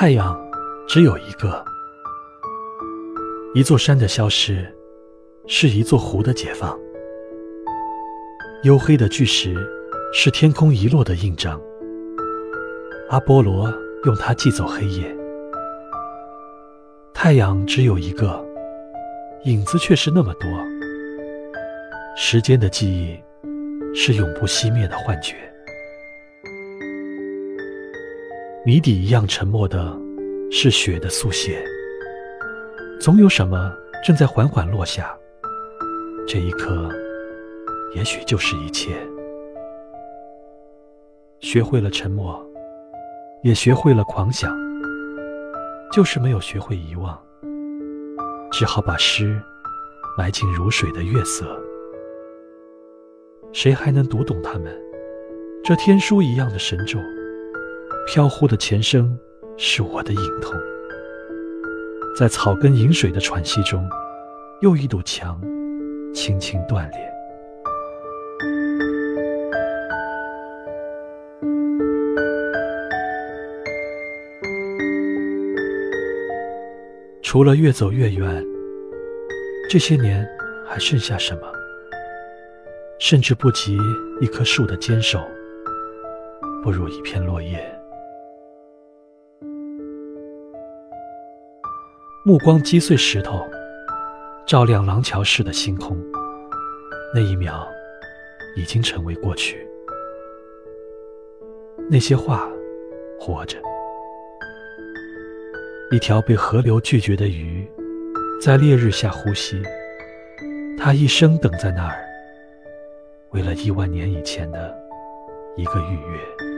太阳只有一个，一座山的消失，是一座湖的解放。黝黑的巨石，是天空遗落的印章。阿波罗用它寄走黑夜。太阳只有一个，影子却是那么多。时间的记忆，是永不熄灭的幻觉。谜底一样沉默的，是雪的速写。总有什么正在缓缓落下。这一刻，也许就是一切。学会了沉默，也学会了狂想，就是没有学会遗忘。只好把诗埋进如水的月色。谁还能读懂他们？这天书一样的神咒。飘忽的前生是我的隐痛，在草根饮水的喘息中，又一堵墙轻轻断裂。除了越走越远，这些年还剩下什么？甚至不及一棵树的坚守，不如一片落叶。目光击碎石头，照亮廊桥似的星空。那一秒，已经成为过去。那些话，活着。一条被河流拒绝的鱼，在烈日下呼吸。它一生等在那儿，为了亿万年以前的一个预约。